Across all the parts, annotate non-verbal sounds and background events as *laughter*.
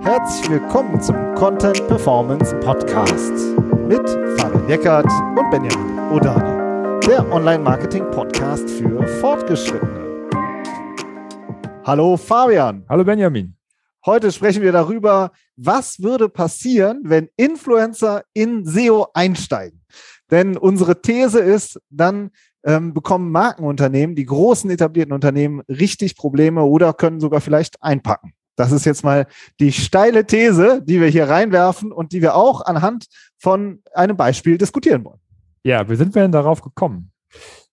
Herzlich willkommen zum Content Performance Podcast mit Fabian Eckert und Benjamin Odani, der Online-Marketing-Podcast für Fortgeschrittene. Hallo Fabian. Hallo Benjamin. Heute sprechen wir darüber, was würde passieren, wenn Influencer in SEO einsteigen. Denn unsere These ist, dann ähm, bekommen Markenunternehmen, die großen etablierten Unternehmen, richtig Probleme oder können sogar vielleicht einpacken. Das ist jetzt mal die steile These, die wir hier reinwerfen und die wir auch anhand von einem Beispiel diskutieren wollen. Ja, wie sind wir denn darauf gekommen?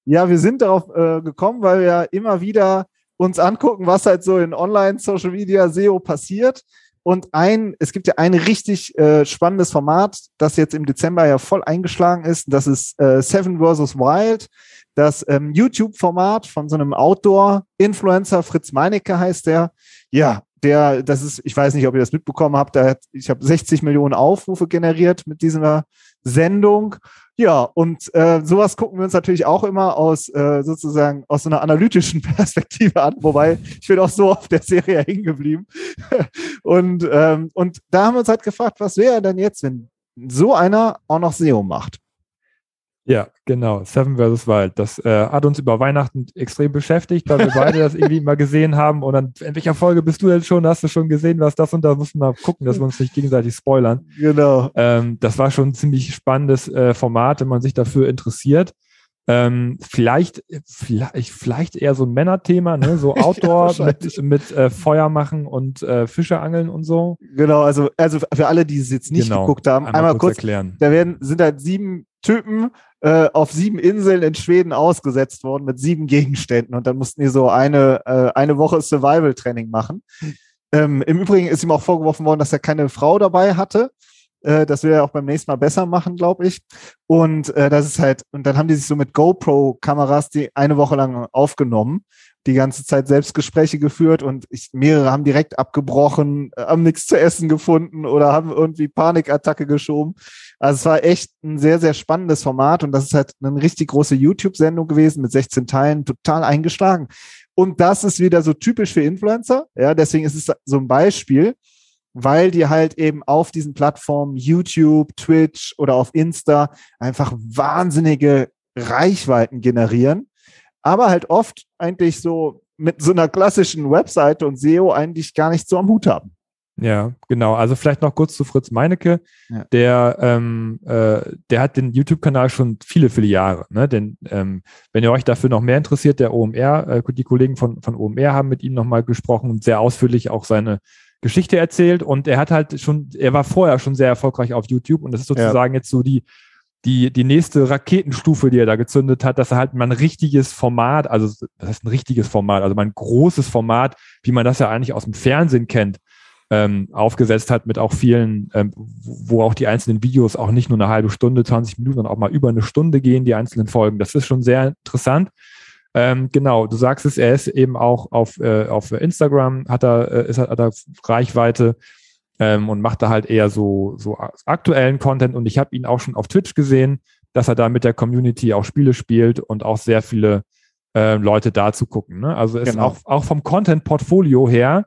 Ja, wir sind darauf äh, gekommen, weil wir immer wieder uns angucken, was halt so in Online, Social Media, SEO passiert. Und ein, es gibt ja ein richtig äh, spannendes Format, das jetzt im Dezember ja voll eingeschlagen ist. Das ist äh, Seven vs. Wild, das ähm, YouTube-Format von so einem Outdoor-Influencer, Fritz Meinecke heißt der. Ja, der, das ist, ich weiß nicht, ob ihr das mitbekommen habt, der hat, ich habe 60 Millionen Aufrufe generiert mit dieser Sendung. Ja, und äh, sowas gucken wir uns natürlich auch immer aus äh, sozusagen aus so einer analytischen *laughs* Perspektive an, wobei ich bin auch so auf der Serie *laughs* hängen geblieben. und, ähm, und da haben wir uns halt gefragt, was wäre denn jetzt, wenn so einer auch noch SEO macht? Ja, genau. Seven vs. Wild. Das äh, hat uns über Weihnachten extrem beschäftigt, weil wir beide das irgendwie mal gesehen haben. Und dann, in welcher Folge bist du denn schon? Hast du schon gesehen, was das und da mussten wir gucken, dass wir uns nicht gegenseitig spoilern. Genau. Ähm, das war schon ein ziemlich spannendes äh, Format, wenn man sich dafür interessiert. Ähm, vielleicht, vielleicht, vielleicht eher so ein Männerthema, ne? so *laughs* Outdoor ja, mit, mit äh, Feuer machen und äh, Fische angeln und so. Genau, also, also für alle, die es jetzt nicht genau. geguckt haben, einmal, einmal kurz, kurz erklären. Da werden, sind halt sieben Typen äh, auf sieben Inseln in Schweden ausgesetzt worden mit sieben Gegenständen und dann mussten die so eine, äh, eine Woche Survival-Training machen. Ähm, Im Übrigen ist ihm auch vorgeworfen worden, dass er keine Frau dabei hatte. Äh, das will er auch beim nächsten Mal besser machen, glaube ich. Und äh, das ist halt, und dann haben die sich so mit GoPro-Kameras die eine Woche lang aufgenommen, die ganze Zeit Selbstgespräche geführt und ich, mehrere haben direkt abgebrochen, äh, haben nichts zu essen gefunden oder haben irgendwie Panikattacke geschoben. Also es war echt ein sehr, sehr spannendes Format und das ist halt eine richtig große YouTube-Sendung gewesen mit 16 Teilen, total eingeschlagen. Und das ist wieder so typisch für Influencer. Ja, deswegen ist es so ein Beispiel weil die halt eben auf diesen Plattformen YouTube, Twitch oder auf Insta einfach wahnsinnige Reichweiten generieren, aber halt oft eigentlich so mit so einer klassischen Webseite und SEO eigentlich gar nicht so am Hut haben. Ja, genau. Also vielleicht noch kurz zu Fritz Meinecke. Ja. Der, ähm, äh, der hat den YouTube-Kanal schon viele, viele Jahre. Ne? Denn ähm, wenn ihr euch dafür noch mehr interessiert, der OMR, äh, die Kollegen von, von OMR haben mit ihm nochmal gesprochen und sehr ausführlich auch seine Geschichte erzählt und er hat halt schon, er war vorher schon sehr erfolgreich auf YouTube und das ist sozusagen ja. jetzt so die, die, die nächste Raketenstufe, die er da gezündet hat, dass er halt mal ein richtiges Format, also das heißt ein richtiges Format, also mal ein großes Format, wie man das ja eigentlich aus dem Fernsehen kennt, ähm, aufgesetzt hat mit auch vielen, ähm, wo auch die einzelnen Videos auch nicht nur eine halbe Stunde, 20 Minuten, sondern auch mal über eine Stunde gehen, die einzelnen Folgen. Das ist schon sehr interessant. Ähm, genau, du sagst es, er ist eben auch auf, äh, auf Instagram, hat er, äh, ist, hat er Reichweite ähm, und macht da halt eher so, so aktuellen Content. Und ich habe ihn auch schon auf Twitch gesehen, dass er da mit der Community auch Spiele spielt und auch sehr viele äh, Leute da zu gucken. Ne? Also ist genau. auch, auch vom Content-Portfolio her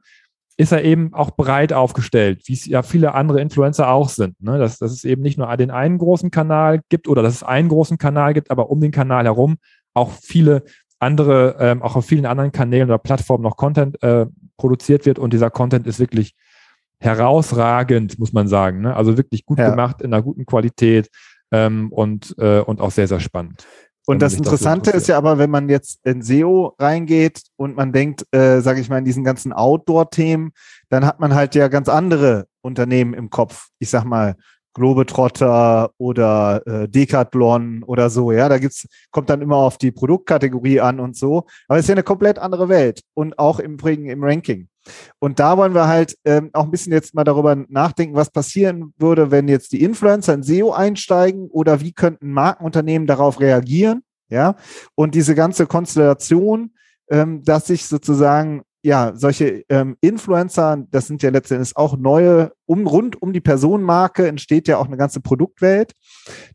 ist er eben auch breit aufgestellt, wie es ja viele andere Influencer auch sind. Ne? Dass, dass es eben nicht nur den einen großen Kanal gibt oder dass es einen großen Kanal gibt, aber um den Kanal herum auch viele andere, ähm, auch auf vielen anderen Kanälen oder Plattformen noch Content äh, produziert wird und dieser Content ist wirklich herausragend, muss man sagen. Ne? Also wirklich gut ja. gemacht, in einer guten Qualität ähm, und, äh, und auch sehr, sehr spannend. Und das Interessante das ist ja aber, wenn man jetzt in SEO reingeht und man denkt, äh, sage ich mal, in diesen ganzen Outdoor-Themen, dann hat man halt ja ganz andere Unternehmen im Kopf. Ich sag mal, Globetrotter oder äh, Decathlon oder so, ja, da gibt's, kommt dann immer auf die Produktkategorie an und so, aber es ist ja eine komplett andere Welt und auch im im Ranking. Und da wollen wir halt ähm, auch ein bisschen jetzt mal darüber nachdenken, was passieren würde, wenn jetzt die Influencer in SEO einsteigen oder wie könnten Markenunternehmen darauf reagieren, ja, und diese ganze Konstellation, ähm, dass sich sozusagen ja, solche ähm, Influencer, das sind ja letztendlich auch neue, um, rund um die Personenmarke entsteht ja auch eine ganze Produktwelt.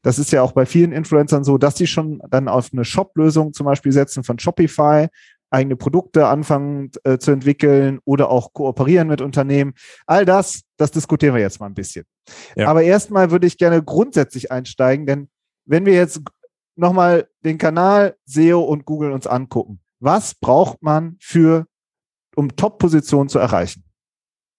Das ist ja auch bei vielen Influencern so, dass die schon dann auf eine Shop-Lösung zum Beispiel setzen von Shopify, eigene Produkte anfangen äh, zu entwickeln oder auch kooperieren mit Unternehmen. All das, das diskutieren wir jetzt mal ein bisschen. Ja. Aber erstmal würde ich gerne grundsätzlich einsteigen, denn wenn wir jetzt nochmal den Kanal SEO und Google uns angucken, was braucht man für, um Top-Positionen zu erreichen?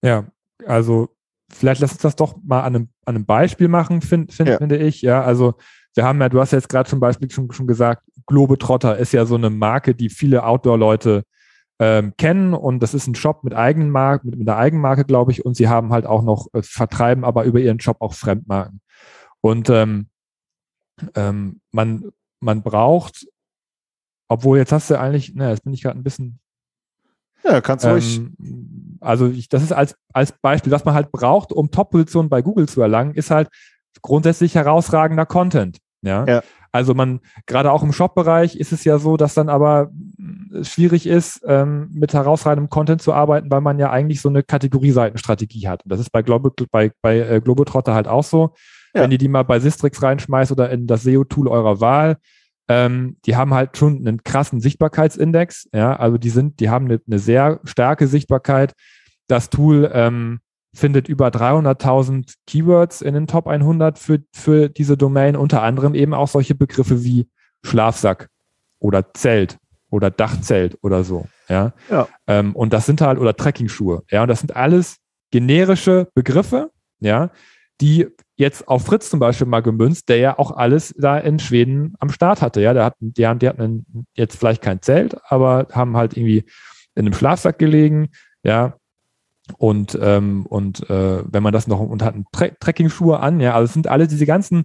Ja, also vielleicht lass uns das doch mal an einem, an einem Beispiel machen, find, find, ja. finde ich. Ja, also wir haben ja, du hast jetzt gerade zum Beispiel schon, schon gesagt, Globetrotter ist ja so eine Marke, die viele Outdoor-Leute ähm, kennen und das ist ein Shop mit Eigenmarke, mit, mit einer Eigenmarke, glaube ich, und sie haben halt auch noch, äh, vertreiben aber über ihren Shop auch Fremdmarken. Und ähm, ähm, man, man braucht, obwohl jetzt hast du eigentlich, naja, jetzt bin ich gerade ein bisschen ja, kannst du ähm, ruhig. Also ich, das ist als, als Beispiel, was man halt braucht, um Top-Positionen bei Google zu erlangen, ist halt grundsätzlich herausragender Content. Ja. ja. Also man, gerade auch im Shop-Bereich ist es ja so, dass dann aber äh, schwierig ist, ähm, mit herausragendem Content zu arbeiten, weil man ja eigentlich so eine Kategorieseitenstrategie hat. Und das ist bei, Globe, bei, bei äh, Globetrotter halt auch so. Ja. Wenn ihr die mal bei Sistrix reinschmeißt oder in das SEO-Tool eurer Wahl, ähm, die haben halt schon einen krassen Sichtbarkeitsindex. Ja, also die sind, die haben eine, eine sehr starke Sichtbarkeit. Das Tool ähm, findet über 300.000 Keywords in den Top 100 für, für diese Domain, unter anderem eben auch solche Begriffe wie Schlafsack oder Zelt oder Dachzelt oder so. Ja. ja. Ähm, und das sind halt, oder Trekkingschuhe. Ja, und das sind alles generische Begriffe, ja, die jetzt auf Fritz zum Beispiel mal gemünzt, der ja auch alles da in Schweden am Start hatte. Ja, der hat, die, die hatten jetzt vielleicht kein Zelt, aber haben halt irgendwie in einem Schlafsack gelegen, ja. Und, ähm, und äh, wenn man das noch und hat Tre Trekking-Schuhe an, ja, also es sind alle diese ganzen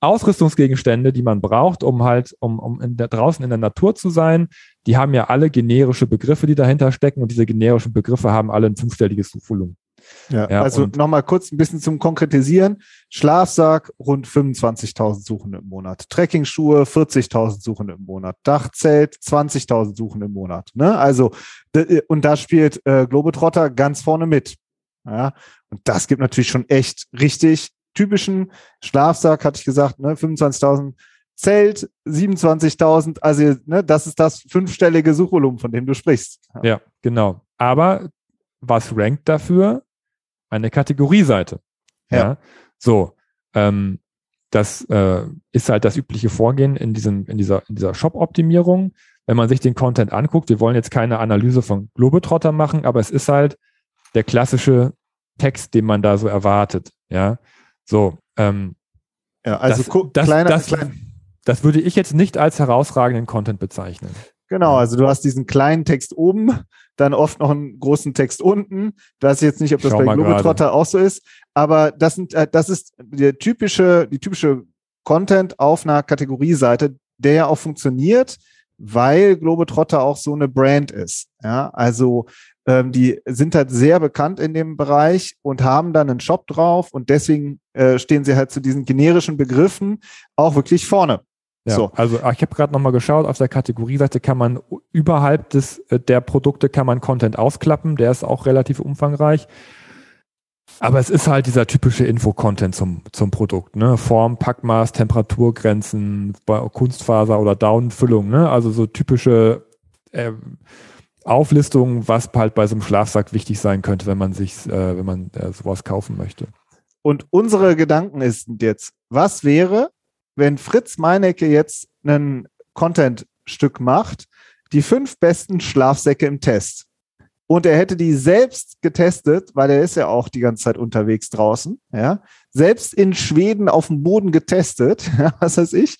Ausrüstungsgegenstände, die man braucht, um halt, um, um in der, draußen in der Natur zu sein, die haben ja alle generische Begriffe, die dahinter stecken und diese generischen Begriffe haben alle ein fünfstelliges Suchvolumen. Ja, ja also nochmal kurz ein bisschen zum Konkretisieren. Schlafsack rund 25.000 Suchende im Monat. Trekkingschuhe 40.000 Suchende im Monat. Dachzelt 20.000 Suchende im Monat. Ne? Also, und da spielt äh, Globetrotter ganz vorne mit. Ja, und das gibt natürlich schon echt richtig typischen Schlafsack, hatte ich gesagt, ne? 25.000 Zelt 27.000, also ne, das ist das fünfstellige Suchvolumen, von dem du sprichst. Ja, ja genau. Aber was rankt dafür? Eine Kategorieseite. Ja. ja. So, ähm, das äh, ist halt das übliche Vorgehen in diesem, in dieser, in dieser Shop-Optimierung. Wenn man sich den Content anguckt, wir wollen jetzt keine Analyse von Globetrotter machen, aber es ist halt der klassische Text, den man da so erwartet. Ja, so. Ähm, ja, also das, das, kleiner, das, klein. das würde ich jetzt nicht als herausragenden Content bezeichnen. Genau, also du hast diesen kleinen Text oben, dann oft noch einen großen Text unten. Ich weiß jetzt nicht, ob das Schau bei Globetrotter auch so ist, aber das sind, äh, das ist der typische, die typische Content auf einer Kategorieseite, der ja auch funktioniert, weil Globetrotter auch so eine Brand ist. Ja, also ähm, die sind halt sehr bekannt in dem Bereich und haben dann einen Shop drauf und deswegen äh, stehen sie halt zu diesen generischen Begriffen auch wirklich vorne. Ja, so. Also ich habe gerade nochmal geschaut, auf der Kategorieseite kann man überhalb des, äh, der Produkte kann man Content ausklappen, der ist auch relativ umfangreich. Aber es ist halt dieser typische Info-Content zum, zum Produkt, ne? Form, Packmaß, Temperaturgrenzen, Kunstfaser oder Downfüllung, ne? Also so typische äh, Auflistungen, was halt bei so einem Schlafsack wichtig sein könnte, wenn man sich, äh, wenn man äh, sowas kaufen möchte. Und unsere Gedanken ist jetzt, was wäre, wenn Fritz Meinecke jetzt ein Content-Stück macht, die fünf besten Schlafsäcke im Test. Und er hätte die selbst getestet, weil er ist ja auch die ganze Zeit unterwegs draußen, ja, selbst in Schweden auf dem Boden getestet, *laughs* was weiß ich,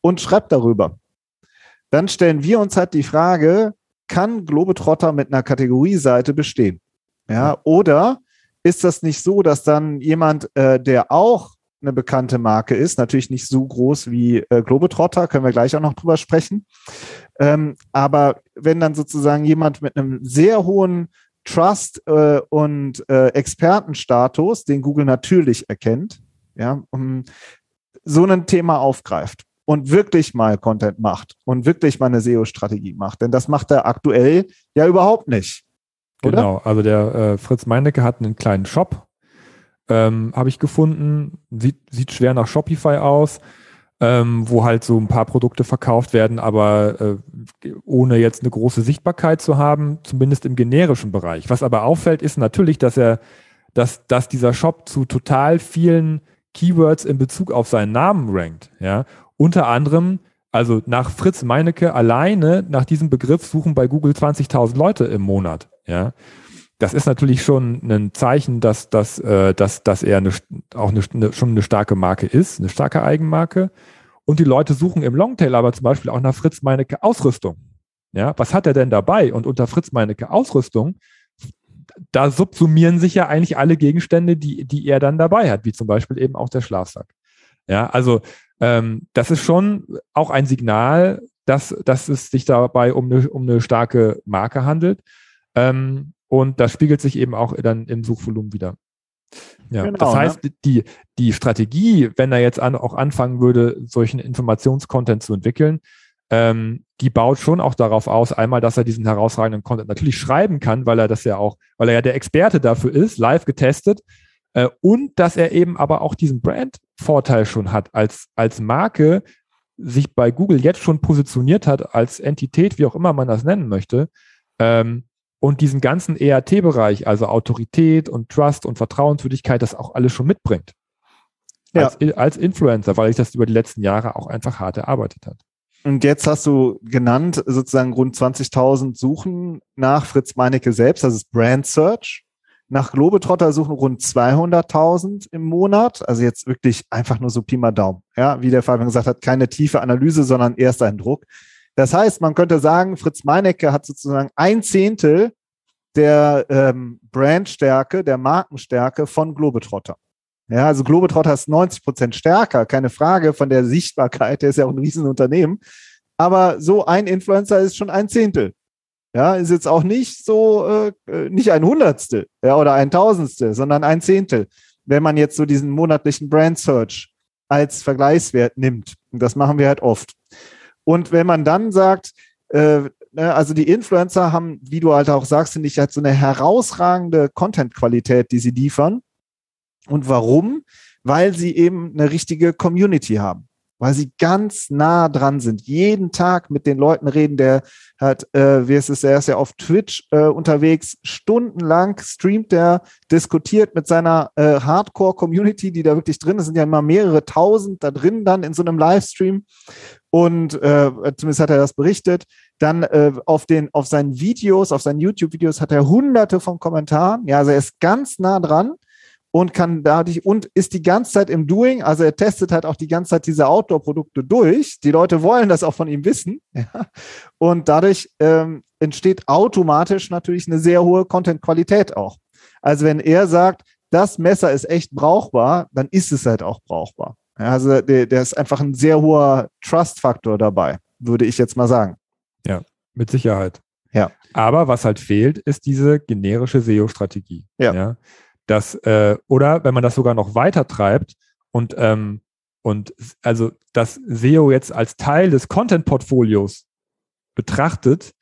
und schreibt darüber. Dann stellen wir uns halt die Frage, kann Globetrotter mit einer Kategorieseite bestehen? Ja, oder ist das nicht so, dass dann jemand, äh, der auch eine bekannte Marke ist. Natürlich nicht so groß wie äh, Globetrotter, können wir gleich auch noch drüber sprechen. Ähm, aber wenn dann sozusagen jemand mit einem sehr hohen Trust äh, und äh, Expertenstatus, den Google natürlich erkennt, ja, um, so ein Thema aufgreift und wirklich mal Content macht und wirklich mal eine SEO-Strategie macht. Denn das macht er aktuell ja überhaupt nicht. Oder? Genau, also der äh, Fritz Meinecke hat einen kleinen Shop, ähm, habe ich gefunden. Sieht, sieht schwer nach Shopify aus. ähm, wo halt so ein paar Produkte verkauft werden, aber äh, ohne jetzt eine große Sichtbarkeit zu haben, zumindest im generischen Bereich. Was aber auffällt, ist natürlich, dass er, dass, dass dieser Shop zu total vielen Keywords in Bezug auf seinen Namen rankt. Ja, unter anderem, also nach Fritz Meinecke alleine nach diesem Begriff suchen bei Google 20.000 Leute im Monat. Ja, das ist natürlich schon ein Zeichen, dass, dass, äh, dass, dass er eine, auch eine, eine, schon eine starke Marke ist, eine starke Eigenmarke. Und die Leute suchen im Longtail aber zum Beispiel auch nach Fritz Meinecke Ausrüstung. Ja, was hat er denn dabei? Und unter Fritz Meinecke Ausrüstung, da subsumieren sich ja eigentlich alle Gegenstände, die, die er dann dabei hat, wie zum Beispiel eben auch der Schlafsack. Ja, also ähm, das ist schon auch ein Signal, dass, dass es sich dabei um eine, um eine starke Marke handelt. Ähm, und das spiegelt sich eben auch dann im Suchvolumen wieder. Ja, genau, das heißt, ne? die, die Strategie, wenn er jetzt an, auch anfangen würde, solchen Informationscontent zu entwickeln, ähm, die baut schon auch darauf aus, einmal, dass er diesen herausragenden Content natürlich schreiben kann, weil er das ja auch, weil er ja der Experte dafür ist, live getestet, äh, und dass er eben aber auch diesen Brand-Vorteil schon hat, als, als Marke sich bei Google jetzt schon positioniert hat, als Entität, wie auch immer man das nennen möchte, ähm, und diesen ganzen ERT-Bereich, also Autorität und Trust und Vertrauenswürdigkeit, das auch alles schon mitbringt. Ja. Als, als Influencer, weil ich das über die letzten Jahre auch einfach hart erarbeitet hat. Und jetzt hast du genannt, sozusagen rund 20.000 Suchen nach Fritz Meinecke selbst, das ist Brand Search. Nach Globetrotter suchen rund 200.000 im Monat. Also jetzt wirklich einfach nur so Pi mal Daumen. Ja, wie der Fabian gesagt hat, keine tiefe Analyse, sondern Ersteindruck. Das heißt, man könnte sagen, Fritz Meinecke hat sozusagen ein Zehntel der ähm, Brandstärke, der Markenstärke von Globetrotter. Ja, also Globetrotter ist 90 Prozent stärker, keine Frage von der Sichtbarkeit, der ist ja auch ein Riesenunternehmen. Aber so ein Influencer ist schon ein Zehntel. Ja, ist jetzt auch nicht so, äh, nicht ein Hundertstel ja, oder ein Tausendstel, sondern ein Zehntel. Wenn man jetzt so diesen monatlichen Brand Search als Vergleichswert nimmt. Und das machen wir halt oft. Und wenn man dann sagt, äh, ne, also die Influencer haben, wie du halt auch sagst, finde ich, halt so eine herausragende Content-Qualität, die sie liefern. Und warum? Weil sie eben eine richtige Community haben weil sie ganz nah dran sind, jeden Tag mit den Leuten reden. Der hat, äh, wie ist es, er ist ja auf Twitch äh, unterwegs, stundenlang streamt er, diskutiert mit seiner äh, Hardcore-Community, die da wirklich drin ist, sind ja immer mehrere tausend da drin dann in so einem Livestream. Und äh, zumindest hat er das berichtet. Dann äh, auf den, auf seinen Videos, auf seinen YouTube-Videos hat er hunderte von Kommentaren. Ja, also er ist ganz nah dran und kann dadurch und ist die ganze Zeit im Doing, also er testet halt auch die ganze Zeit diese Outdoor-Produkte durch. Die Leute wollen das auch von ihm wissen. *laughs* Ja. Und dadurch ähm, entsteht automatisch natürlich eine sehr hohe Content-Qualität auch. Also wenn er sagt, das Messer ist echt brauchbar, dann ist es halt auch brauchbar. Ja, also der, der ist einfach ein sehr hoher Trust-Faktor dabei, würde ich jetzt mal sagen. Ja, mit Sicherheit. Ja. Aber was halt fehlt, ist diese generische SEO-Strategie. Ja. ja dass, äh, oder wenn man das sogar noch weiter treibt und, ähm, und also das SEO jetzt als Teil des Content-Portfolios betrachtet,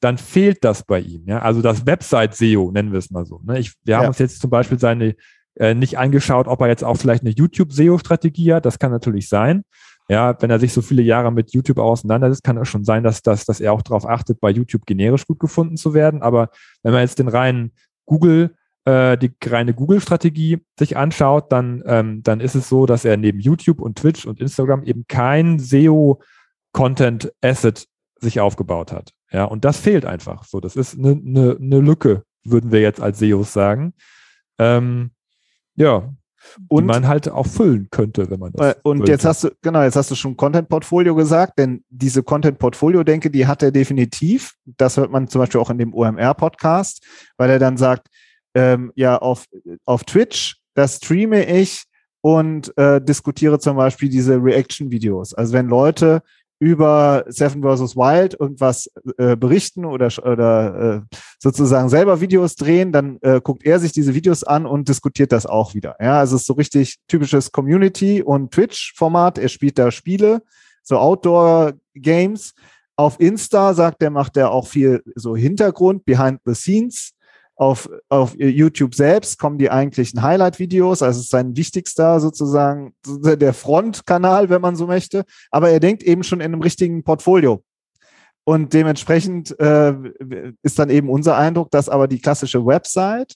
dann fehlt das bei ihm. Ja? Also das Website-SEO, nennen wir es mal so. Ne? Ich, wir haben uns jetzt zum Beispiel seine äh, nicht angeschaut, ob er jetzt auch vielleicht eine YouTube-SEO-Strategie hat. Das kann natürlich sein. Ja, wenn er sich so viele Jahre mit YouTube auseinandersetzt, kann es schon sein, dass, dass, dass er auch darauf achtet, bei YouTube generisch gut gefunden zu werden. Aber wenn man jetzt den reinen Google äh, die reine Google-Strategie sich anschaut, dann, ähm, dann ist es so, dass er neben YouTube und Twitch und Instagram eben kein SEO-Content-Asset sich aufgebaut hat. Ja, und das fehlt einfach. So, das ist eine ne, ne Lücke, würden wir jetzt als SEOs sagen. Ähm, ja, und man halt auch füllen könnte, wenn man das. Äh, und wollte. jetzt hast du, genau, jetzt hast du schon Content-Portfolio gesagt, denn diese Content-Portfolio-Denke, die hat er definitiv. Das hört man zum Beispiel auch in dem OMR-Podcast, weil er dann sagt, ähm, ja auf, auf Twitch, da streame ich und äh, diskutiere zum Beispiel diese Reaction-Videos. Also wenn Leute über Seven vs. Wild irgendwas äh, berichten oder, oder äh, sozusagen selber Videos drehen, dann äh, guckt er sich diese Videos an und diskutiert das auch wieder. Ja, also es ist so richtig typisches Community- und Twitch-Format. Er spielt da Spiele, so Outdoor-Games. Auf Insta sagt er, macht er auch viel so Hintergrund, Behind the Scenes auf, auf YouTube selbst kommen die eigentlichen Highlight-Videos, also es ist sein wichtigster sozusagen der Frontkanal, wenn man so möchte. Aber er denkt eben schon in einem richtigen Portfolio. Und dementsprechend äh, ist dann eben unser Eindruck, dass aber die klassische Website,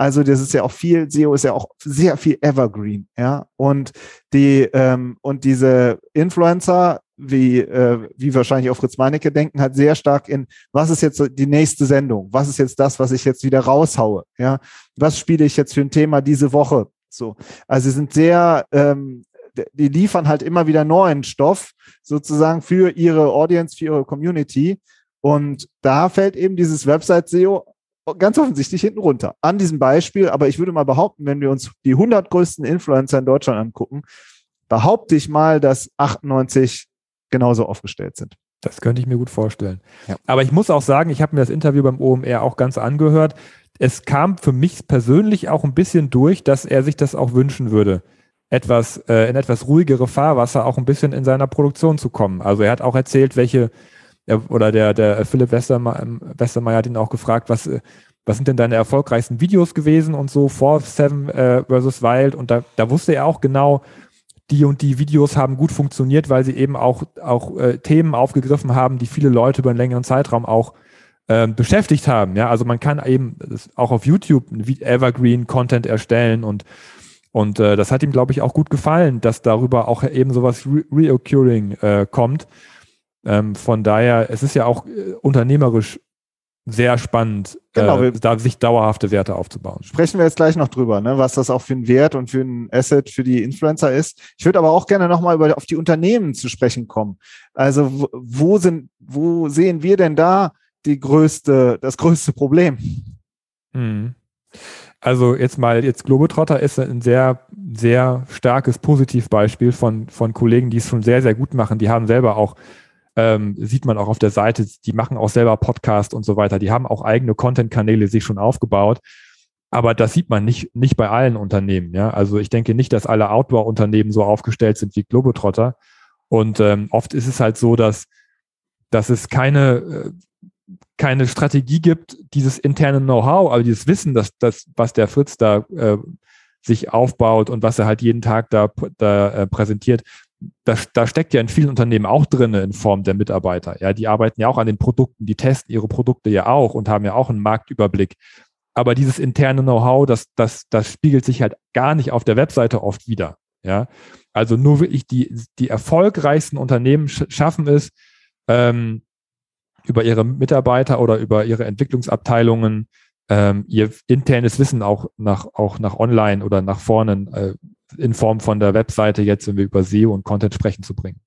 also das ist ja auch viel, SEO ist ja auch sehr viel Evergreen, ja. Und die ähm, und diese Influencer, wie, äh, wie wahrscheinlich auch Fritz Meinecke denken, hat sehr stark in, was ist jetzt die nächste Sendung? Was ist jetzt das, was ich jetzt wieder raushaue? Ja, was spiele ich jetzt für ein Thema diese Woche? So, also sie sind sehr ähm, die liefern halt immer wieder neuen Stoff sozusagen für ihre Audience, für ihre Community. Und da fällt eben dieses Website-SEO ganz offensichtlich hinten runter. An diesem Beispiel, aber ich würde mal behaupten, wenn wir uns die 100 größten Influencer in Deutschland angucken, behaupte ich mal, dass 98 genauso aufgestellt sind. Das könnte ich mir gut vorstellen. Ja. Aber ich muss auch sagen, ich habe mir das Interview beim OMR auch ganz angehört. Es kam für mich persönlich auch ein bisschen durch, dass er sich das auch wünschen würde etwas, äh, in etwas ruhigere Fahrwasser auch ein bisschen in seiner Produktion zu kommen. Also er hat auch erzählt, welche, oder der, der Philipp Westermeier, Westermeier hat ihn auch gefragt, was, äh, was sind denn deine erfolgreichsten Videos gewesen und so vor Seven äh, versus Wild und da, da wusste er auch genau, die und die Videos haben gut funktioniert, weil sie eben auch, auch äh, Themen aufgegriffen haben, die viele Leute über einen längeren Zeitraum auch äh, beschäftigt haben. Ja, also man kann eben auch auf YouTube Evergreen Content erstellen und und äh, das hat ihm, glaube ich, auch gut gefallen, dass darüber auch eben sowas Re Reoccurring äh, kommt. Ähm, von daher, es ist ja auch äh, unternehmerisch sehr spannend, genau, äh, da sich dauerhafte Werte aufzubauen. Sprechen wir jetzt gleich noch drüber, ne, was das auch für ein Wert und für ein Asset für die Influencer ist. Ich würde aber auch gerne nochmal über auf die Unternehmen zu sprechen kommen. Also wo sind, wo sehen wir denn da die größte, das größte Problem? Hm. Also jetzt mal, jetzt Globetrotter ist ein sehr, sehr starkes Positivbeispiel von, von Kollegen, die es schon sehr, sehr gut machen. Die haben selber auch, ähm, sieht man auch auf der Seite, die machen auch selber Podcast und so weiter. Die haben auch eigene Content-Kanäle sich schon aufgebaut. Aber das sieht man nicht, nicht bei allen Unternehmen. Ja? Also ich denke nicht, dass alle Outdoor-Unternehmen so aufgestellt sind wie Globetrotter. Und ähm, oft ist es halt so, dass, dass es keine äh, keine Strategie gibt, dieses interne Know-how, also dieses Wissen, dass das, was der Fritz da äh, sich aufbaut und was er halt jeden Tag da, da äh, präsentiert, da, da steckt ja in vielen Unternehmen auch drin in Form der Mitarbeiter. Ja, die arbeiten ja auch an den Produkten, die testen ihre Produkte ja auch und haben ja auch einen Marktüberblick. Aber dieses interne Know-how, das, das, das spiegelt sich halt gar nicht auf der Webseite oft wieder. Ja, also nur wirklich die, die erfolgreichsten Unternehmen schaffen es, ähm, über ihre Mitarbeiter oder über ihre Entwicklungsabteilungen ähm, ihr internes Wissen auch nach, auch nach online oder nach vorne äh, in Form von der Webseite jetzt, wenn wir über SEO und Content sprechen, zu bringen.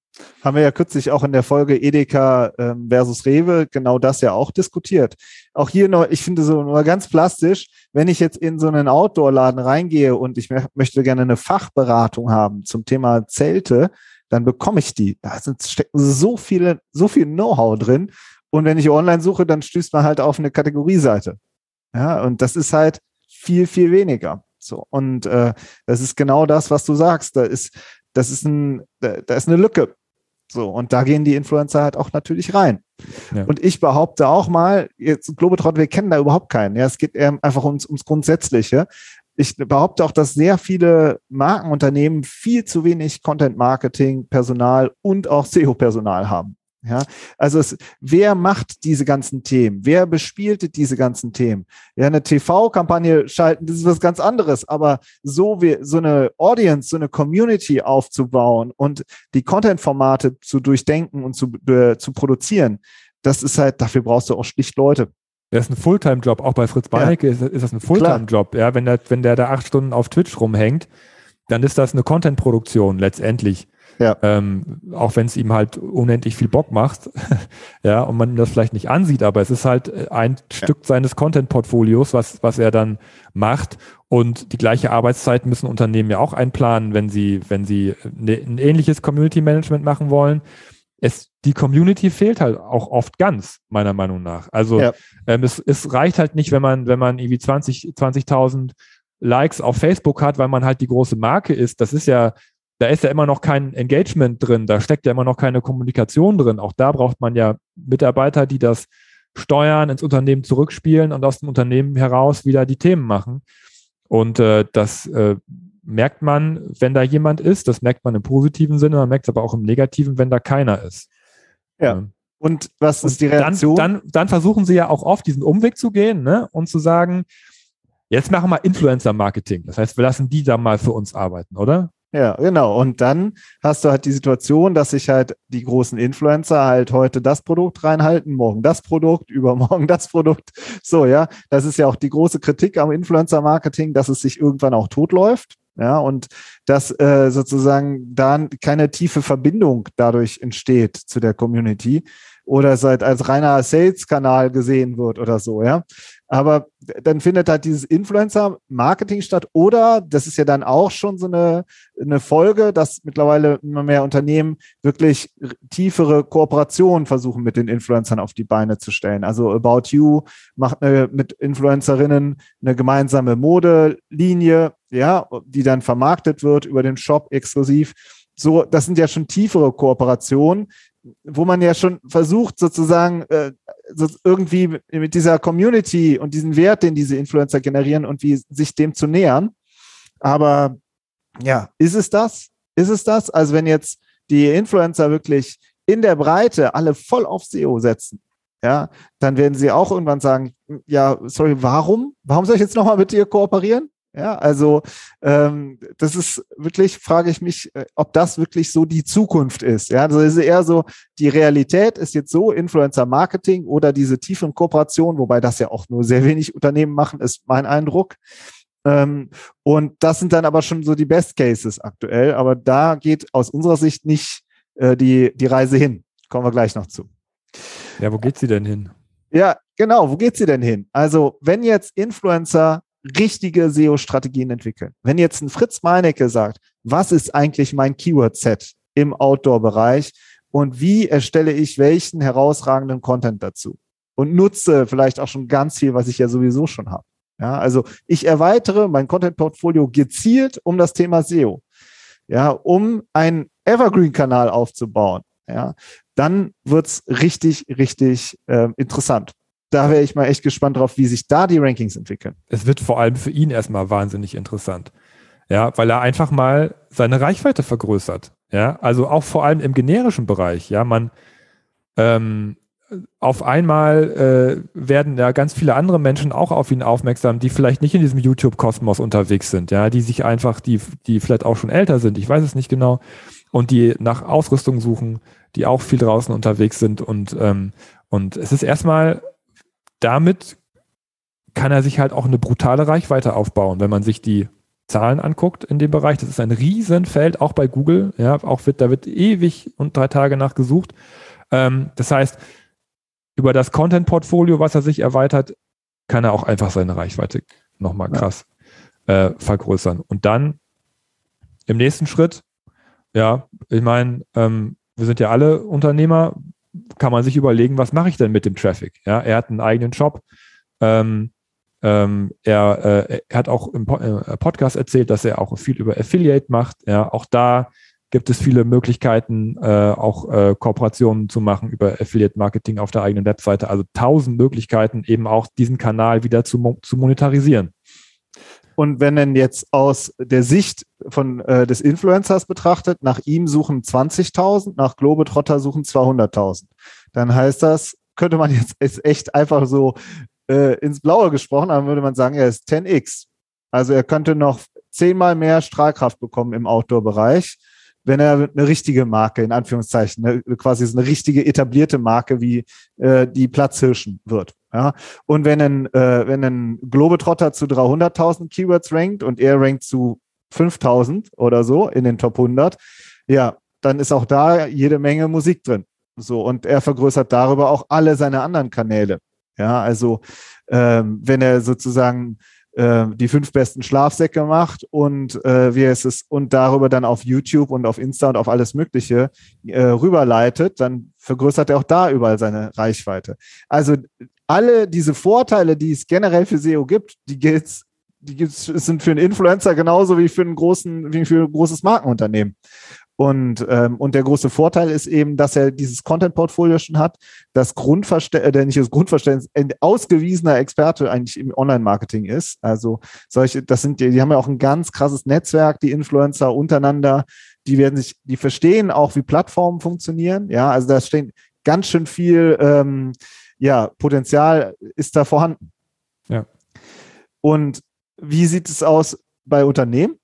Haben wir ja kürzlich auch in der Folge Edeka ähm, versus Rewe genau das ja auch diskutiert. Auch hier noch, ich finde so nur ganz plastisch, wenn ich jetzt in so einen Outdoor-Laden reingehe und ich möchte gerne eine Fachberatung haben zum Thema Zelte, dann bekomme ich die. Da sind, stecken so viele, so viel Know-how drin. Und wenn ich online suche, dann stößt man halt auf eine Kategorieseite. Ja, und das ist halt viel, viel weniger. So. Und äh, das ist genau das, was du sagst. Da ist, das ist ein, da, da ist eine Lücke. So, und da gehen die Influencer halt auch natürlich rein. Ja. Und ich behaupte auch mal, jetzt Globetrot, wir kennen da überhaupt keinen. Ja, es geht einfach ums, ums Grundsätzliche. Ich behaupte auch, dass sehr viele Markenunternehmen viel zu wenig Content Marketing, Personal und auch SEO-Personal haben. Ja, also es, wer macht diese ganzen Themen? Wer bespielt diese ganzen Themen? Ja, eine TV-Kampagne schalten, das ist was ganz anderes, aber so wie, so eine Audience, so eine Community aufzubauen und die Content-Formate zu durchdenken und zu, äh, zu produzieren, das ist halt, dafür brauchst du auch schlicht Leute. Das ist ein Fulltime-Job, auch bei Fritz Beinecke ja. ist, ist, das ein Fulltime-Job. Ja, wenn der, wenn der da acht Stunden auf Twitch rumhängt, dann ist das eine Content-Produktion letztendlich. Ja. Ähm, auch wenn es ihm halt unendlich viel Bock macht, *laughs* ja, und man das vielleicht nicht ansieht, aber es ist halt äh, ein ja. Stück seines Content-Portfolios, was, was er dann macht. Und die gleiche Arbeitszeit müssen Unternehmen ja auch einplanen, wenn sie, wenn sie ne, ein ähnliches Community-Management machen wollen. Es, die Community fehlt halt auch oft ganz, meiner Meinung nach. Also ja. ähm, es, es reicht halt nicht, wenn man, wenn man irgendwie 20, 20.000 Likes auf Facebook hat, weil man halt die große Marke ist. Das ist ja, da ist ja immer noch kein Engagement drin, da steckt ja immer noch keine Kommunikation drin. Auch da braucht man ja Mitarbeiter, die das, steuern, ins Unternehmen zurückspielen und aus dem Unternehmen heraus wieder die Themen machen. Und äh, das äh, merkt man, wenn da jemand ist. Das merkt man im positiven Sinne, man merkt es aber auch im negativen, wenn da keiner ist. Ja. Und was ist die Reaktion? Dann, dann, dann, versuchen sie ja auch oft diesen Umweg zu gehen ne? und zu sagen, jetzt machen wir Influencer-Marketing. Das heißt, wir lassen die da mal für uns arbeiten, oder? Ja, genau. Und dann hast du halt die Situation, dass sich halt die großen Influencer halt heute das Produkt reinhalten, morgen das Produkt, *laughs* übermorgen das Produkt. So, ja. Das ist ja auch die große Kritik am Influencer-Marketing, dass es sich irgendwann auch totläuft. Ja, und dass äh, sozusagen da keine tiefe Verbindung dadurch entsteht zu der Community oder seit als reiner Sales-Kanal gesehen wird oder so, ja. Aber dann findet halt dieses Influencer-Marketing statt oder das ist ja dann auch schon so eine, eine Folge, dass mittlerweile immer mehr Unternehmen wirklich tiefere Kooperationen versuchen, mit den Influencern auf die Beine zu stellen. Also About You macht eine, mit Influencerinnen eine gemeinsame Modelinie, ja, die dann vermarktet wird über den Shop exklusiv. So, das sind ja schon tiefere Kooperationen, wo man ja schon versucht, sozusagen äh, so irgendwie mit dieser Community und diesen Wert, den diese Influencer generieren und wie sich dem zu nähern. Aber ja, ist es das? Ist es das? Also wenn jetzt die Influencer wirklich in der Breite alle voll auf SEO setzen, ja, dann werden sie auch irgendwann sagen, ja, sorry, warum? Warum soll ich jetzt nochmal mit dir kooperieren? Ja, also ähm, das ist wirklich, frage ich mich, äh, ob das wirklich so die Zukunft ist. Ja, also ist eher so, die Realität ist jetzt so Influencer-Marketing oder diese tiefen Kooperationen, wobei das ja auch nur sehr wenig Unternehmen machen, ist mein Eindruck. Ähm, und das sind dann aber schon so die Best Cases aktuell. Aber da geht aus unserer Sicht nicht äh, die, die Reise hin. Kommen wir gleich noch zu. Ja, wo geht sie denn hin? Ja, genau. Wo geht sie denn hin? Also, wenn jetzt Influencer richtige SEO-Strategien entwickeln. Wenn jetzt ein Fritz Meinecke sagt, was ist eigentlich mein Keyword-Set im Outdoor-Bereich und wie erstelle ich welchen herausragenden Content dazu und nutze vielleicht auch schon ganz viel, was ich ja sowieso schon habe. Ja, also ich erweitere mein Content-Portfolio gezielt um das Thema SEO. Ja, um einen Evergreen-Kanal aufzubauen. Ja, dann wird's richtig, richtig äh, interessant da wäre ich mal echt gespannt drauf, wie sich da die Rankings entwickeln. Es wird vor allem für ihn erstmal wahnsinnig interessant. Ja, weil er einfach mal seine Reichweite vergrößert. Ja, also auch vor allem im generischen Bereich. Ja, man ähm, auf einmal äh, werden ja ganz viele andere Menschen auch auf ihn aufmerksam, die vielleicht nicht in diesem YouTube-Kosmos unterwegs sind, ja, die sich einfach, die, die vielleicht auch schon älter sind, ich weiß es nicht genau, und die nach Ausrüstung suchen, die auch viel draußen unterwegs sind und, ähm, und es ist erstmal damit kann er sich halt auch eine brutale Reichweite aufbauen, wenn man sich die Zahlen anguckt in dem Bereich. Das ist ein Riesenfeld, auch bei Google. Ja, auch wird, da wird ewig und drei Tage nachgesucht. Ähm, das heißt, über das Content-Portfolio, was er sich erweitert, kann er auch einfach seine Reichweite nochmal krass äh, vergrößern. Und dann im nächsten Schritt, ja, ich meine, ähm, wir sind ja alle Unternehmer, kann man sich überlegen, was mache ich denn mit dem Traffic? Ja, er hat einen eigenen Shop. Ähm, ähm, er, äh, er, hat auch im äh, Podcast erzählt, dass er auch viel über Affiliate macht. Ja, auch da gibt es viele Möglichkeiten, äh, auch äh, Kooperationen zu machen über Affiliate Marketing auf der eigenen Webseite. Also tausend Möglichkeiten, eben auch diesen Kanal wieder zu, zu monetarisieren. Und wenn denn jetzt aus der Sicht von äh, des Influencers betrachtet, nach ihm suchen 20.000, nach Globetrotter suchen 200.000, dann heißt das, könnte man jetzt ist echt einfach so äh, ins Blaue gesprochen, dann würde man sagen, er ist 10x. Also er könnte noch zehnmal mehr Strahlkraft bekommen im Outdoor-Bereich, wenn er eine richtige Marke, in Anführungszeichen, eine, quasi eine richtige etablierte Marke wie äh, die Platzhirschen wird. Ja, und wenn ein, äh, wenn ein Globetrotter zu 300.000 Keywords rankt und er rankt zu 5.000 oder so in den Top 100, ja, dann ist auch da jede Menge Musik drin. So, und er vergrößert darüber auch alle seine anderen Kanäle. Ja, also ähm, wenn er sozusagen äh, die fünf besten Schlafsäcke macht und äh, wie es ist und darüber dann auf YouTube und auf Insta und auf alles Mögliche äh, rüberleitet, dann vergrößert er auch da überall seine Reichweite. Also alle diese Vorteile, die es generell für SEO gibt, die gibt's, die gibt's, sind für einen Influencer genauso wie für einen großen, wie für ein großes Markenunternehmen. Und, ähm, und der große Vorteil ist eben, dass er dieses Content-Portfolio schon hat, das Grundverständnis, äh, nicht das Grundverständnis, ein ausgewiesener Experte eigentlich im Online-Marketing ist. Also solche, das sind, die, die haben ja auch ein ganz krasses Netzwerk, die Influencer untereinander, die werden sich, die verstehen auch, wie Plattformen funktionieren. Ja, also da stehen ganz schön viel, ähm, ja, Potenzial ist da vorhanden. Ja. Und wie sieht es aus bei Unternehmen?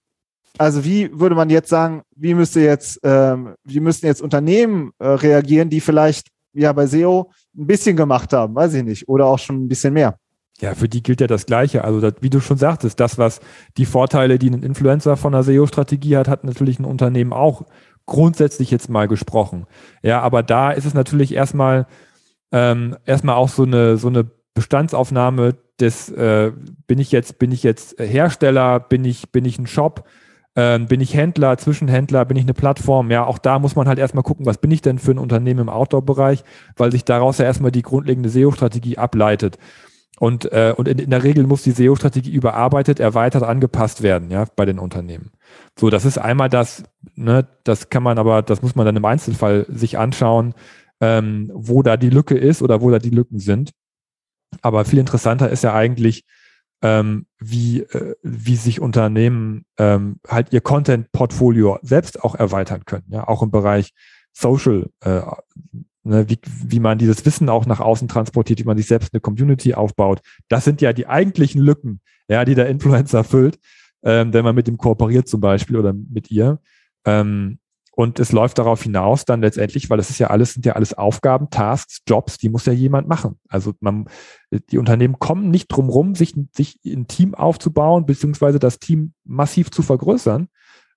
Also wie würde man jetzt sagen, wie müsste jetzt, ähm, wie müssten jetzt Unternehmen äh, reagieren, die vielleicht ja bei SEO ein bisschen gemacht haben, weiß ich nicht, oder auch schon ein bisschen mehr? Ja, für die gilt ja das Gleiche. Also, das, wie du schon sagtest, das, was die Vorteile, die ein Influencer von einer SEO-Strategie hat, hat natürlich ein Unternehmen auch grundsätzlich jetzt mal gesprochen. Ja, aber da ist es natürlich erstmal, ähm, erstmal auch so eine, so eine Bestandsaufnahme des, äh, bin ich jetzt, bin ich jetzt Hersteller, bin ich, bin ich ein Shop, ähm, bin ich Händler, Zwischenhändler, bin ich eine Plattform? Ja, auch da muss man halt erstmal gucken, was bin ich denn für ein Unternehmen im Outdoor-Bereich, weil sich daraus ja erstmal die grundlegende SEO-Strategie ableitet. Und, äh, und in, in der Regel muss die SEO-Strategie überarbeitet, erweitert, angepasst werden, ja, bei den Unternehmen. So, das ist einmal das, ne, das kann man aber, das muss man dann im Einzelfall sich anschauen, ähm, wo da die Lücke ist oder wo da die Lücken sind. Aber viel interessanter ist ja eigentlich, ähm, wie, äh, wie sich Unternehmen ähm, halt ihr Content-Portfolio selbst auch erweitern können, ja, auch im Bereich Social, äh, ne, wie, wie man dieses Wissen auch nach außen transportiert, wie man sich selbst eine Community aufbaut. Das sind ja die eigentlichen Lücken, ja, die der Influencer füllt, ähm, wenn man mit ihm kooperiert zum Beispiel oder mit ihr. Ähm, und es läuft darauf hinaus dann letztendlich, weil das ist ja alles, sind ja alles Aufgaben, Tasks, Jobs, die muss ja jemand machen. Also man, die Unternehmen kommen nicht drum rum, sich, sich ein Team aufzubauen, beziehungsweise das Team massiv zu vergrößern,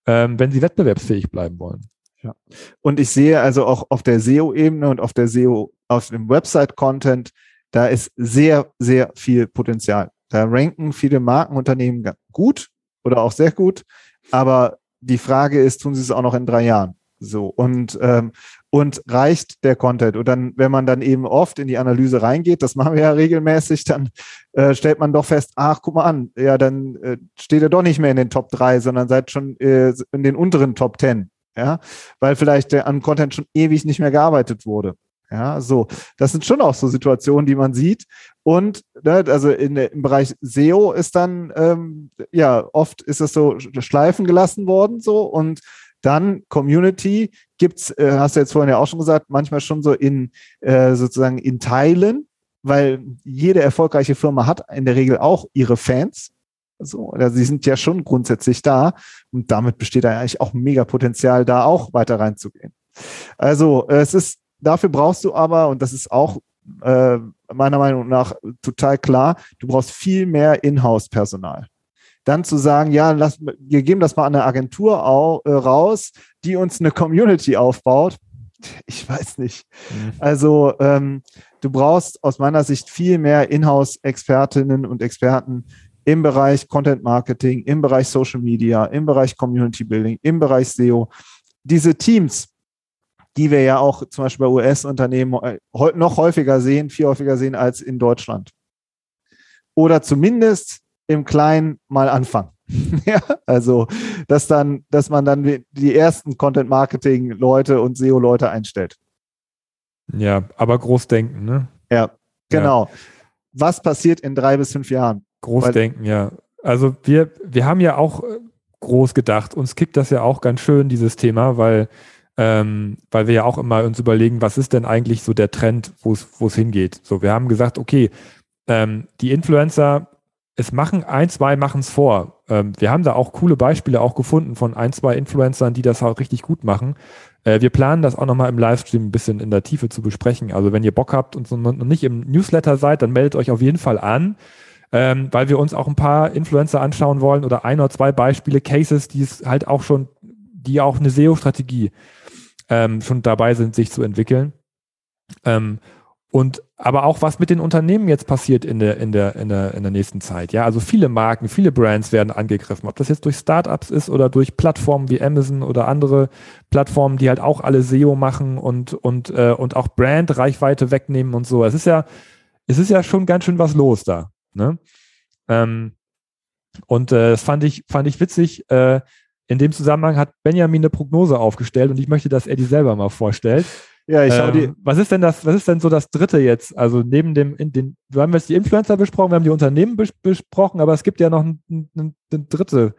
ähm, wenn sie wettbewerbsfähig bleiben wollen. Ja. Und ich sehe also auch auf der SEO-Ebene und auf der SEO, auf dem Website-Content, da ist sehr, sehr viel Potenzial. Da ranken viele Markenunternehmen gut oder auch sehr gut, aber die Frage ist, tun sie es auch noch in drei Jahren? So und ähm, und reicht der Content? Und dann, wenn man dann eben oft in die Analyse reingeht, das machen wir ja regelmäßig, dann äh, stellt man doch fest, ach, guck mal an, ja, dann äh, steht er doch nicht mehr in den Top 3, sondern seid schon äh, in den unteren Top 10. Ja, weil vielleicht der an Content schon ewig nicht mehr gearbeitet wurde. Ja, so. Das sind schon auch so Situationen, die man sieht. Und ne, also in, im Bereich SEO ist dann, ähm, ja, oft ist es so schleifen gelassen worden, so. Und dann Community gibt's, äh, hast du jetzt vorhin ja auch schon gesagt, manchmal schon so in äh, sozusagen in Teilen, weil jede erfolgreiche Firma hat in der Regel auch ihre Fans. So, also sie sind ja schon grundsätzlich da und damit besteht eigentlich auch mega Potenzial, da auch weiter reinzugehen. Also es ist Dafür brauchst du aber, und das ist auch äh, meiner Meinung nach total klar, du brauchst viel mehr Inhouse-Personal. Dann zu sagen, ja, lass, wir geben das mal an eine Agentur au, äh, raus, die uns eine Community aufbaut. Ich weiß nicht. Mhm. Also ähm, du brauchst aus meiner Sicht viel mehr Inhouse-Expertinnen und Experten im Bereich Content Marketing, im Bereich Social Media, im Bereich Community Building, im Bereich SEO. Diese Teams, die wir ja auch zum Beispiel bei US-Unternehmen äh, noch häufiger sehen, viel häufiger sehen als in Deutschland. Oder zumindest im Kleinen mal anfangen. *laughs* ja, also, dass dann, dass man dann die ersten Content-Marketing-Leute und SEO-Leute einstellt. Ja, aber groß denken, ne? Ja, genau. Ja. Was passiert in drei bis fünf Jahren? Groß Weil, denken, ja. Also wir, wir haben ja auch äh, groß gedacht. Uns kickt das ja auch ganz schön, dieses Thema, weil ähm, weil wir ja auch immer uns überlegen, was ist denn eigentlich so der Trend, wo es hingeht. So, wir haben gesagt, okay, ähm, die Influencer, es machen ein, zwei machen es vor. Ähm, wir haben da auch coole Beispiele auch gefunden von ein, zwei Influencern, die das auch richtig gut machen. Äh, wir planen das auch nochmal im Livestream ein bisschen in der Tiefe zu besprechen. Also wenn ihr Bock habt und noch nicht im Newsletter seid, dann meldet euch auf jeden Fall an. Ähm, weil wir uns auch ein paar Influencer anschauen wollen oder ein oder zwei Beispiele, Cases, die es halt auch schon, die auch eine SEO-Strategie ähm, schon dabei sind, sich zu entwickeln. Ähm, und aber auch was mit den Unternehmen jetzt passiert in der, in der, in der, in der nächsten Zeit. Ja, also viele Marken, viele Brands werden angegriffen. Ob das jetzt durch Startups ist oder durch Plattformen wie Amazon oder andere Plattformen, die halt auch alle SEO machen und, und, äh, und auch Brand-Reichweite wegnehmen und so. Es ist ja, es ist ja schon ganz schön was los da. Ne? Ähm, und äh, das fand ich, fand ich witzig. Äh, in dem Zusammenhang hat Benjamin eine Prognose aufgestellt und ich möchte, dass er die selber mal vorstellt. Ja, ich ähm, die. Was ist denn das, was ist denn so das dritte jetzt? Also neben dem, in den, wir haben jetzt die Influencer besprochen, wir haben die Unternehmen bes besprochen, aber es gibt ja noch eine ein, ein dritte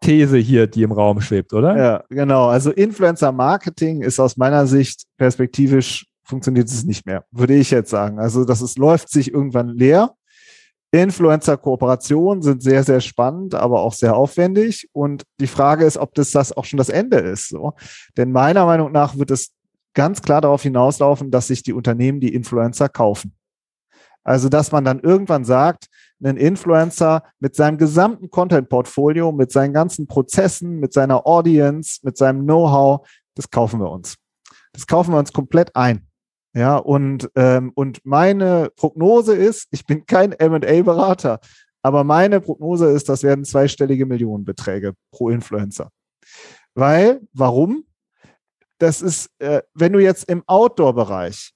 These hier, die im Raum schwebt, oder? Ja, genau. Also Influencer Marketing ist aus meiner Sicht perspektivisch funktioniert es nicht mehr, würde ich jetzt sagen. Also das ist, läuft sich irgendwann leer. Influencer-Kooperationen sind sehr, sehr spannend, aber auch sehr aufwendig. Und die Frage ist, ob das das auch schon das Ende ist. So. Denn meiner Meinung nach wird es ganz klar darauf hinauslaufen, dass sich die Unternehmen die Influencer kaufen. Also, dass man dann irgendwann sagt, ein Influencer mit seinem gesamten Content-Portfolio, mit seinen ganzen Prozessen, mit seiner Audience, mit seinem Know-how, das kaufen wir uns. Das kaufen wir uns komplett ein. Ja, und, ähm, und meine Prognose ist, ich bin kein MA-Berater, aber meine Prognose ist, das werden zweistellige Millionenbeträge pro Influencer. Weil, warum? Das ist, äh, wenn du jetzt im Outdoor-Bereich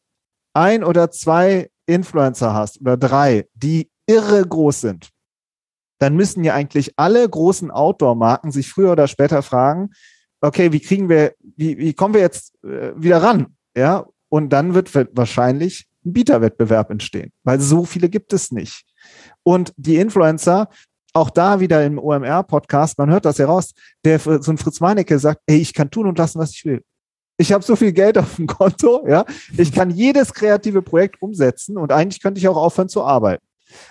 ein oder zwei Influencer hast oder drei, die irre groß sind, dann müssen ja eigentlich alle großen Outdoor-Marken sich früher oder später fragen, okay, wie kriegen wir, wie, wie kommen wir jetzt äh, wieder ran? Ja, und dann wird wahrscheinlich ein Bieterwettbewerb entstehen, weil so viele gibt es nicht. Und die Influencer, auch da wieder im OMR-Podcast, man hört das heraus, der so ein Fritz Meinecke sagt, ey, ich kann tun und lassen, was ich will. Ich habe so viel Geld auf dem Konto, ja. Ich kann jedes kreative Projekt umsetzen und eigentlich könnte ich auch aufhören zu arbeiten.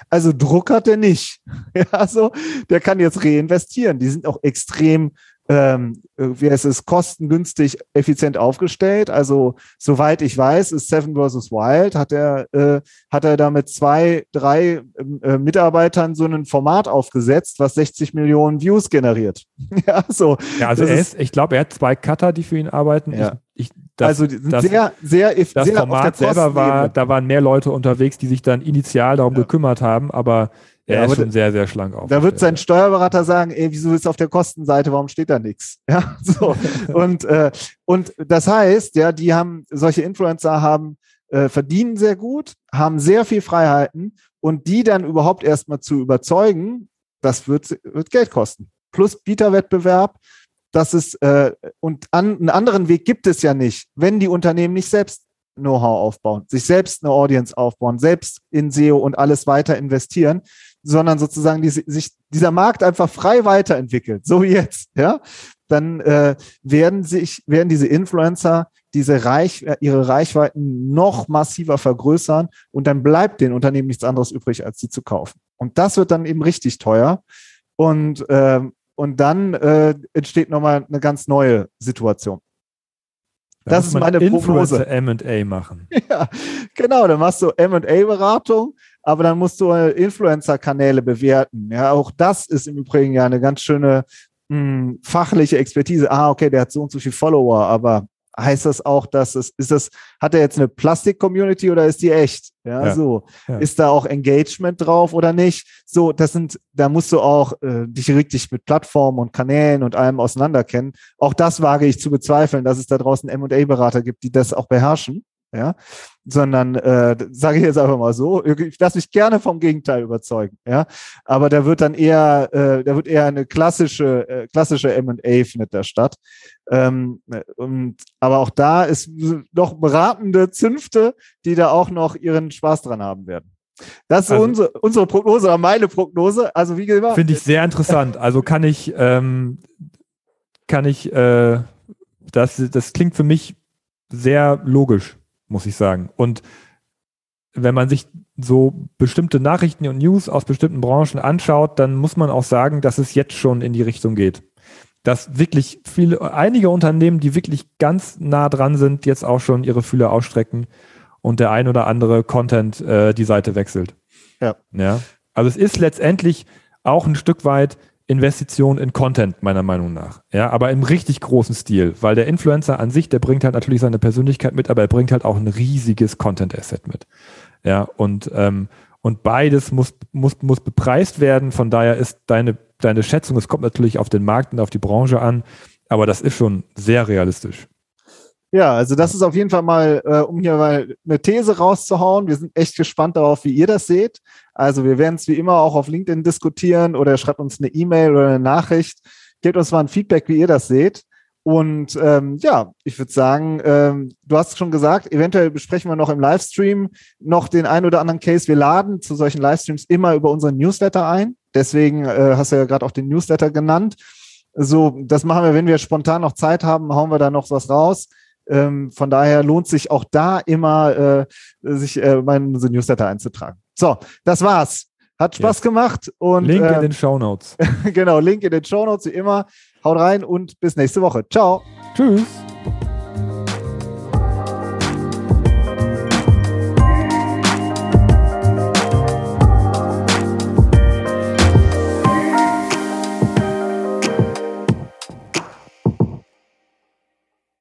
Also Druck hat er nicht. *laughs* Ja, so, der kann jetzt reinvestieren. Die sind auch extrem ähm, es, kostengünstig, effizient aufgestellt. Also soweit ich weiß, ist Seven vs. Wild, hat er, äh, hat er da mit zwei, drei äh, Mitarbeitern so ein Format aufgesetzt, was 60 Millionen Views generiert. *laughs* ja, so. Ja, also er ist, ich glaube, er hat zwei Cutter, die für ihn arbeiten. Ja. Ich, ich, das, also das, sehr, sehr, das sehr Format selber war, da waren mehr Leute unterwegs, die sich dann initial darum ja. gekümmert haben, aber er ja, ist schon sehr, sehr schlank auf. Da wird sein Steuerberater sagen, ey, wieso ist auf der Kostenseite, warum steht da nichts? *laughs* Ja, so. *laughs* und, äh, und das heißt, ja, die haben, solche Influencer haben, äh, verdienen sehr gut, haben sehr viel Freiheiten und die dann überhaupt erstmal zu überzeugen, das wird, wird Geld kosten. Plus Bieterwettbewerb, das ist, äh, und an, einen anderen Weg gibt es ja nicht, wenn die Unternehmen nicht selbst Know-how aufbauen, sich selbst eine Audience aufbauen, selbst in SEO und alles weiter investieren, sondern sozusagen die, sich dieser Markt einfach frei weiterentwickelt, so wie jetzt, ja, dann äh, werden sich, werden diese Influencer diese Reich, äh, ihre Reichweiten noch massiver vergrößern und dann bleibt den Unternehmen nichts anderes übrig, als sie zu kaufen. Und das wird dann eben richtig teuer. Und, äh, und dann äh, entsteht nochmal eine ganz neue Situation. Da das ist meine Prognose. M&A machen. *laughs* Ja, genau. Dann machst du M&A-Beratung, aber dann musst du Influencer-Kanäle bewerten. Ja, auch das ist im Übrigen ja eine ganz schöne mh, hm, fachliche Expertise. Ah, okay, der hat so und so viele Follower, aber heißt das auch, dass es, ist das, hat er jetzt eine Plastik-Community oder ist die echt? Ja, ja so. Ja. Ist da auch Engagement drauf oder nicht? So, das sind, da musst du auch äh, dich richtig mit Plattformen und Kanälen und allem auseinanderkennen. Auch das wage ich zu bezweifeln, dass es da draußen M&A-Berater gibt, die das auch beherrschen ja, sondern äh, sage ich jetzt einfach mal so, ich lasse mich gerne vom Gegenteil überzeugen, ja, aber da wird dann eher, äh, da wird eher eine klassische, äh, klassische M&A findet da statt, ähm, und aber auch da ist noch beratende Zünfte, die da auch noch ihren Spaß dran haben werden. Das ist also, unsere, unsere Prognose oder meine Prognose. Also wie gesagt. Finde ich sehr interessant. Also kann ich, ähm, kann ich, äh, das, das klingt für mich sehr logisch muss ich sagen. Und wenn man sich so bestimmte Nachrichten und News aus bestimmten Branchen anschaut, dann muss man auch sagen, dass es jetzt schon in die Richtung geht. Dass wirklich viele, einige Unternehmen, die wirklich ganz nah dran sind, jetzt auch schon ihre Fühler ausstrecken und der ein oder andere Content äh, die Seite wechselt. Ja. ja. Also es ist letztendlich auch ein Stück weit Investition in Content, meiner Meinung nach. Ja, aber im richtig großen Stil, weil der Influencer an sich, der bringt halt natürlich seine Persönlichkeit mit, aber er bringt halt auch ein riesiges Content-Asset mit. Ja, und, ähm, und beides muss, muss, muss bepreist werden. Von daher ist deine, deine Schätzung, es kommt natürlich auf den Markt und auf die Branche an, aber das ist schon sehr realistisch. Ja, also das ist auf jeden Fall mal, äh, um hier mal eine These rauszuhauen. Wir sind echt gespannt darauf, wie ihr das seht. Also wir werden es wie immer auch auf LinkedIn diskutieren oder schreibt uns eine E-Mail oder eine Nachricht. Gebt uns mal ein Feedback, wie ihr das seht. Und ähm, ja, ich würde sagen, ähm, du hast schon gesagt, eventuell besprechen wir noch im Livestream noch den ein oder anderen Case. Wir laden zu solchen Livestreams immer über unseren Newsletter ein. Deswegen äh, hast du ja gerade auch den Newsletter genannt. So, das machen wir, wenn wir spontan noch Zeit haben, hauen wir da noch was raus. Ähm, von daher lohnt sich auch da immer, äh, sich äh, meinen Newsletter einzutragen. So, das war's. Hat Spaß yes. gemacht und Link äh, in den Show Notes. *laughs* genau, Link in den Show Notes wie immer. Haut rein und bis nächste Woche. Ciao. Tschüss.